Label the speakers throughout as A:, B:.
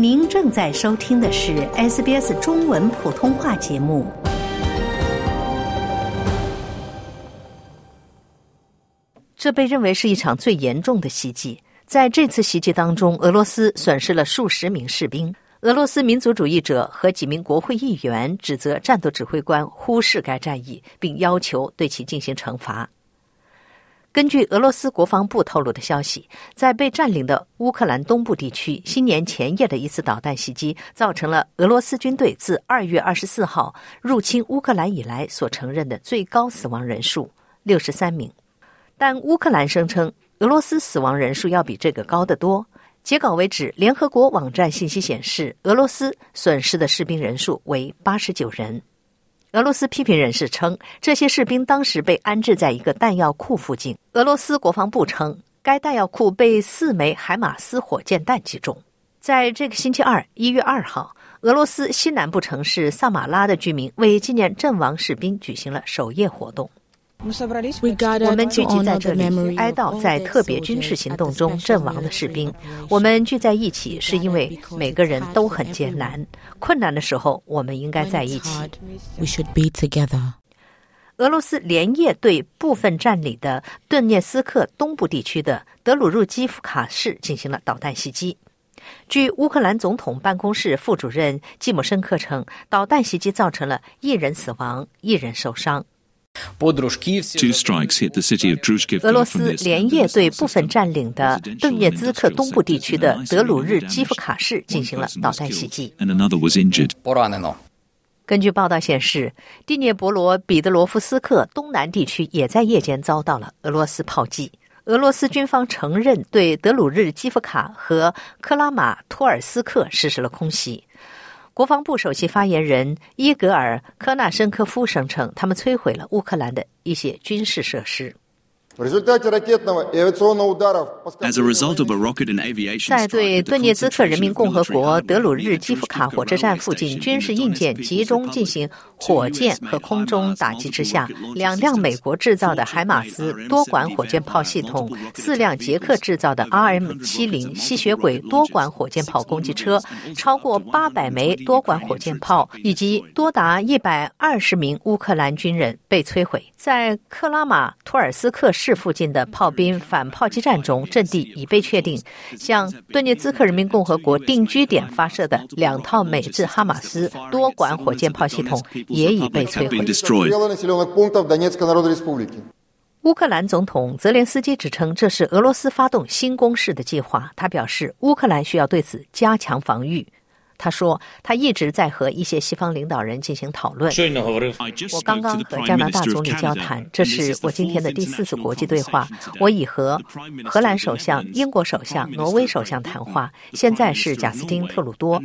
A: 您正在收听的是 SBS 中文普通话节目。这被认为是一场最严重的袭击。在这次袭击当中，俄罗斯损失了数十名士兵。俄罗斯民族主义者和几名国会议员指责战斗指挥官忽视该战役，并要求对其进行惩罚。根据俄罗斯国防部透露的消息，在被占领的乌克兰东部地区，新年前夜的一次导弹袭击，造成了俄罗斯军队自二月二十四号入侵乌克兰以来所承认的最高死亡人数六十三名。但乌克兰声称，俄罗斯死亡人数要比这个高得多。截稿为止，联合国网站信息显示，俄罗斯损失的士兵人数为八十九人。俄罗斯批评人士称，这些士兵当时被安置在一个弹药库附近。俄罗斯国防部称，该弹药库被四枚海马斯火箭弹击中。在这个星期二，一月二号，俄罗斯西南部城市萨马拉的居民为纪念阵亡士兵举行了守夜活动。我们聚集在这里哀悼在特别军事行动中阵亡的士兵。我们聚在一起，是因为每个人都很艰难。困难的时候，我们应该在一起。俄罗斯连夜对部分占领的顿涅斯克东部地区的德鲁日基夫卡市进行了导弹袭击。据乌克兰总统办公室副主任季姆申克称，导弹袭击造成了一人死亡，一人受伤。俄罗斯连夜对部分占领的顿涅茨克东部地区的德鲁日基夫卡市进行了导弹袭击。根据报道显示，蒂涅伯罗彼得罗夫斯克东南地区也在夜间遭到了俄罗斯炮击。俄罗斯军方承认对德鲁日基夫卡和克拉马托尔斯克实施了空袭。国防部首席发言人伊格尔·科纳申科夫声称，他们摧毁了乌克兰的一些军事设施。在对顿涅茨克人民共和国德鲁日基夫卡火车站附近军事硬件集中进行火箭和空中打击之下，两辆美国制造的海马斯多管火箭炮系统、四辆捷克制造的 RM-70 吸血鬼多管火箭炮攻击车、超过八百枚多管火箭炮以及多达一百二十名乌克兰军人被摧毁。在克拉马托尔斯克市。市附近的炮兵反炮击战中，阵地已被确定。向顿涅茨克人民共和国定居点发射的两套美制哈马斯多管火箭炮系统也已被摧毁。乌克兰总统泽连斯基指称这是俄罗斯发动新攻势的计划。他表示，乌克兰需要对此加强防御。他说，他一直在和一些西方领导人进行讨论。我刚刚和加拿大总理交谈，这是我今天的第四次国际对话。我已和荷兰首相、英国首相、挪威首相谈话。现在是贾斯汀·特鲁多。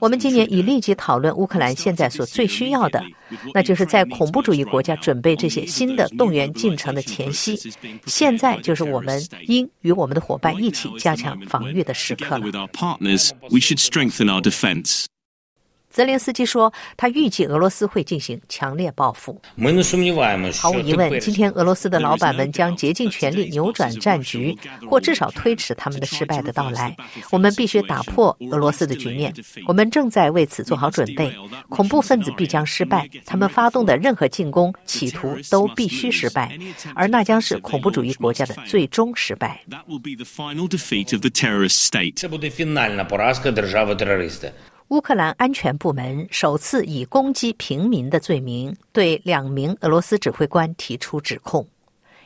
A: 我们今年已立即讨论乌克兰现在所最需要的，那就是在恐怖主义国家准备这些新的动员进程的前夕。现在就是我们应与我们的伙伴一起加强防御的时刻了。pence. 泽连斯基说，他预计俄罗斯会进行强烈报复。毫无疑问，今天俄罗斯的老板们将竭尽全力扭转战局，或至少推迟他们的失败的到来。我们必须打破俄罗斯的局面。我们正在为此做好准备。恐怖分子必将失败，他们发动的任何进攻企图都必须失败，而那将是恐怖主义国家的最终失败。乌克兰安全部门首次以攻击平民的罪名对两名俄罗斯指挥官提出指控。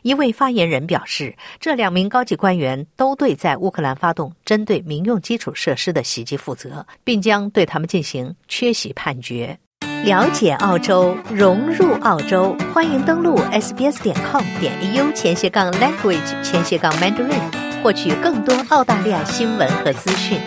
A: 一位发言人表示，这两名高级官员都对在乌克兰发动针对民用基础设施的袭击负责，并将对他们进行缺席判决。了解澳洲，融入澳洲，欢迎登录 sbs 点 com 点 au 前斜杠 language 前斜杠 mandarin，获取更多澳大利亚新闻和资讯。